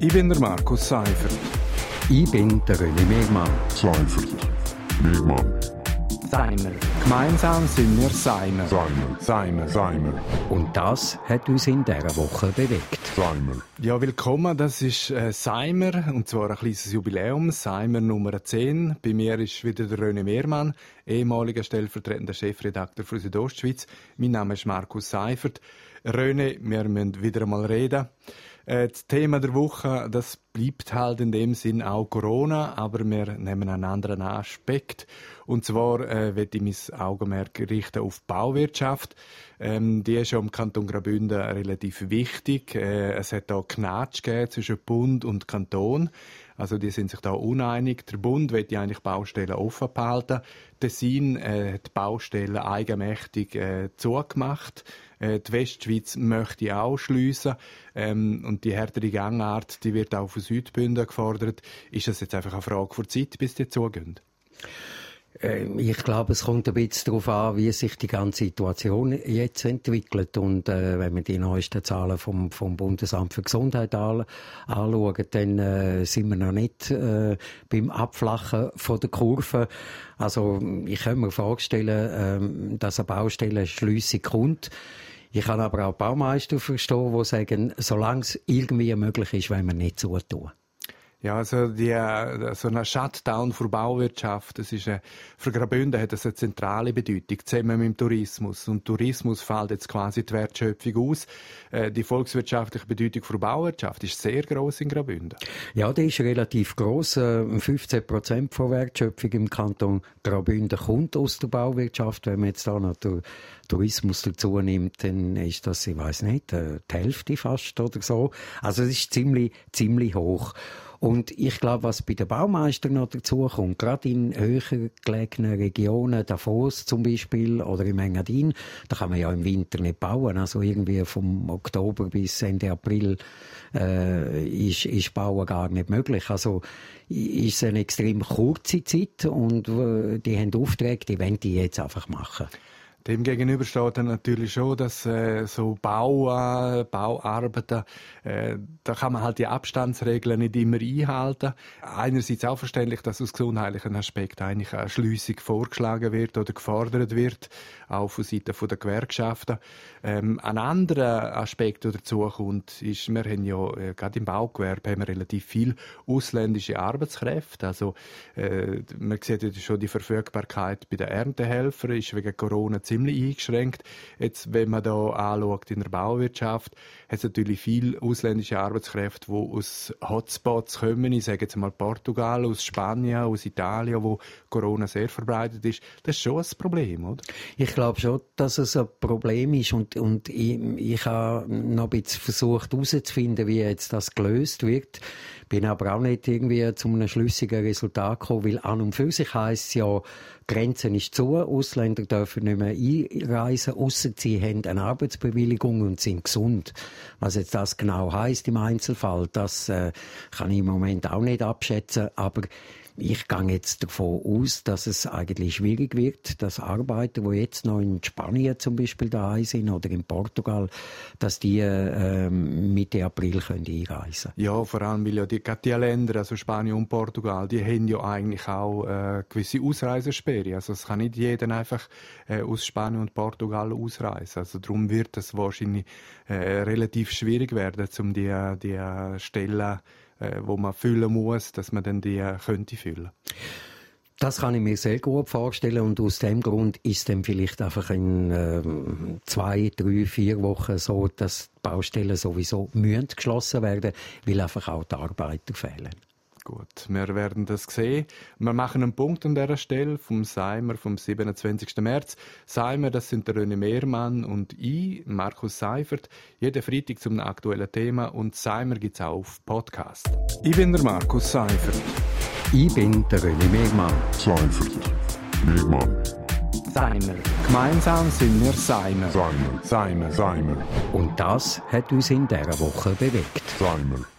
Ich bin der Markus Seifert. Ich bin der René Megmann. Seifert. Megmann. Seimer. Gemeinsam sind wir Seimer. Seimer. Seimer. Seimer. Und das hat uns in dieser Woche bewegt. Seimer. Ja, willkommen. Das ist äh, Seimer, und zwar ein kleines Jubiläum, Seimer Nummer 10. Bei mir ist wieder der René Mehrmann, ehemaliger stellvertretender Chefredakteur für Südostschweiz. Mein Name ist Markus Seifert. René, wir müssen wieder einmal reden. Äh, das Thema der Woche, das bleibt halt in dem Sinn auch Corona, aber wir nehmen einen anderen Aspekt. Und zwar äh, wird ich mein Augenmerk richten auf die Bauwirtschaft. Ähm, die ist ja im Kanton Graubünden relativ wichtig. Äh, es hat da Knatsch zwischen Bund und Kanton. Also die sind sich da uneinig. Der Bund will ja eigentlich Baustellen offen behalten. Tessin äh, hat die Baustellen eigenmächtig äh, zugemacht. Äh, die Westschweiz möchte auch schliessen. Ähm, und die härtere Gangart, die wird auch von Südbünden gefordert. Ist das jetzt einfach eine Frage der Zeit, bis die zugehen? Ähm, ich glaube, es kommt ein bisschen darauf an, wie sich die ganze Situation jetzt entwickelt. Und äh, wenn wir die neuesten Zahlen vom, vom Bundesamt für Gesundheit an, anschauen, dann äh, sind wir noch nicht äh, beim Abflachen von der Kurve. Also ich kann mir vorstellen, äh, dass eine Baustellenschliessung kommt. Ich kann aber auch Baumeister verstehen, die sagen, solange es irgendwie möglich ist, wollen wir nicht zutun. Ja, also die, äh, so ein Shutdown für Bauwirtschaft, das ist, äh, für Graubünden hat das eine zentrale Bedeutung, zusammen mit dem Tourismus. Und Tourismus fällt jetzt quasi die Wertschöpfung aus. Äh, die volkswirtschaftliche Bedeutung für Bauwirtschaft ist sehr groß in Graubünden. Ja, die ist relativ groß. 15 Prozent von Wertschöpfung im Kanton Graubünden kommt aus der Bauwirtschaft. Wenn man jetzt da noch Tourismus dazu nimmt, dann ist das, ich weiß nicht, die Hälfte fast oder so. Also es ist ziemlich, ziemlich hoch. Und ich glaube, was bei den Baumeistern noch dazu kommt, gerade in höher gelegenen Regionen, Davos zum Beispiel oder im Engadin, da kann man ja im Winter nicht bauen. Also irgendwie vom Oktober bis Ende April äh, ist, ist Bauen gar nicht möglich. Also ist eine extrem kurze Zeit und äh, die haben Aufträge, die wollen die jetzt einfach machen. Dem gegenüber steht dann natürlich schon, dass äh, so Bau, äh, Bauarbeiten, äh, da kann man halt die Abstandsregeln nicht immer einhalten. Einerseits auch verständlich, dass aus gesundheitlichen Aspekt eigentlich eine Schliessung vorgeschlagen wird oder gefordert wird, auch von Seiten der Gewerkschaften. Ähm, ein anderer Aspekt, der dazu kommt, ist, wir haben ja äh, gerade im Baugewerbe haben wir relativ viel ausländische Arbeitskräfte. Also äh, man sieht ja schon die Verfügbarkeit bei den Erntehelfern ist wegen Corona ziemlich eingeschränkt. Jetzt, wenn man da anschaut in der Bauwirtschaft, hat es natürlich viele ausländische Arbeitskräfte, die aus Hotspots kommen. Ich sage jetzt mal Portugal, aus Spanien, aus Italien, wo Corona sehr verbreitet ist. Das ist schon ein Problem, oder? Ich glaube schon, dass es ein Problem ist und, und ich, ich habe noch ein bisschen versucht herauszufinden, wie jetzt das gelöst wird. Bin aber auch nicht irgendwie zu einem schlüssigen Resultat gekommen, weil an und für sich heisst es ja, Grenzen ist zu, Ausländer dürfen nicht mehr einreisen, ausser sie haben eine Arbeitsbewilligung und sind gesund. Was jetzt das genau heißt im Einzelfall, das äh, kann ich im Moment auch nicht abschätzen, aber ich gehe jetzt davon aus, dass es eigentlich schwierig wird, dass Arbeiter, die jetzt noch in Spanien zum Beispiel da sind oder in Portugal, dass die äh, Mitte April können einreisen können. Ja, vor allem, weil ja die, die Länder, also Spanien und Portugal, die haben ja eigentlich auch äh, gewisse Ausreisesperre. Also es kann nicht jeder einfach äh, aus Spanien und Portugal ausreisen. Also darum wird es wahrscheinlich äh, relativ schwierig werden, um die, die Stellen äh, wo man füllen muss, dass man dann die äh, könnte füllen. Das kann ich mir sehr gut vorstellen und aus dem Grund ist dann vielleicht einfach in äh, zwei, drei, vier Wochen so, dass die Baustellen sowieso geschlossen werden, weil einfach auch die Arbeiter fehlen. Gut, wir werden das sehen. Wir machen einen Punkt an dieser Stelle vom Seimer vom 27. März. Seimer, das sind der René Mehrmann und ich, Markus Seifert, jeden Freitag zum aktuellen Thema und Seimer gibt es auch auf Podcast. Ich bin der Markus Seifert. Ich bin der René Mehrmann. Seifert. Mehrmann. Seimer. Gemeinsam sind wir Seimer. Seimer. Seimer. Seimer. Und das hat uns in dieser Woche bewegt. Seimer.